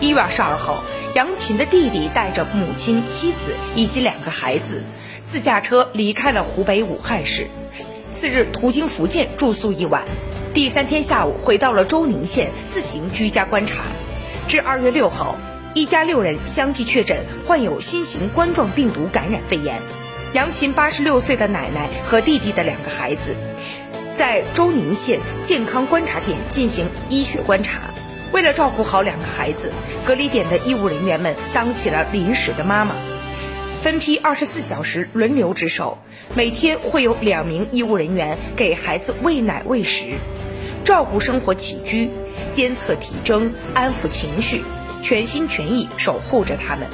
一月二十二号，杨琴的弟弟带着母亲、妻子以及两个孩子，自驾车离开了湖北武汉市。次日途经福建住宿一晚，第三天下午回到了周宁县自行居家观察。至二月六号，一家六人相继确诊患有新型冠状病毒感染肺炎。杨琴八十六岁的奶奶和弟弟的两个孩子，在周宁县健康观察点进行医学观察。为了照顾好两个孩子，隔离点的医务人员们当起了临时的妈妈，分批二十四小时轮流值守，每天会有两名医务人员给孩子喂奶喂食，照顾生活起居，监测体征，安抚情绪，全心全意守护着他们。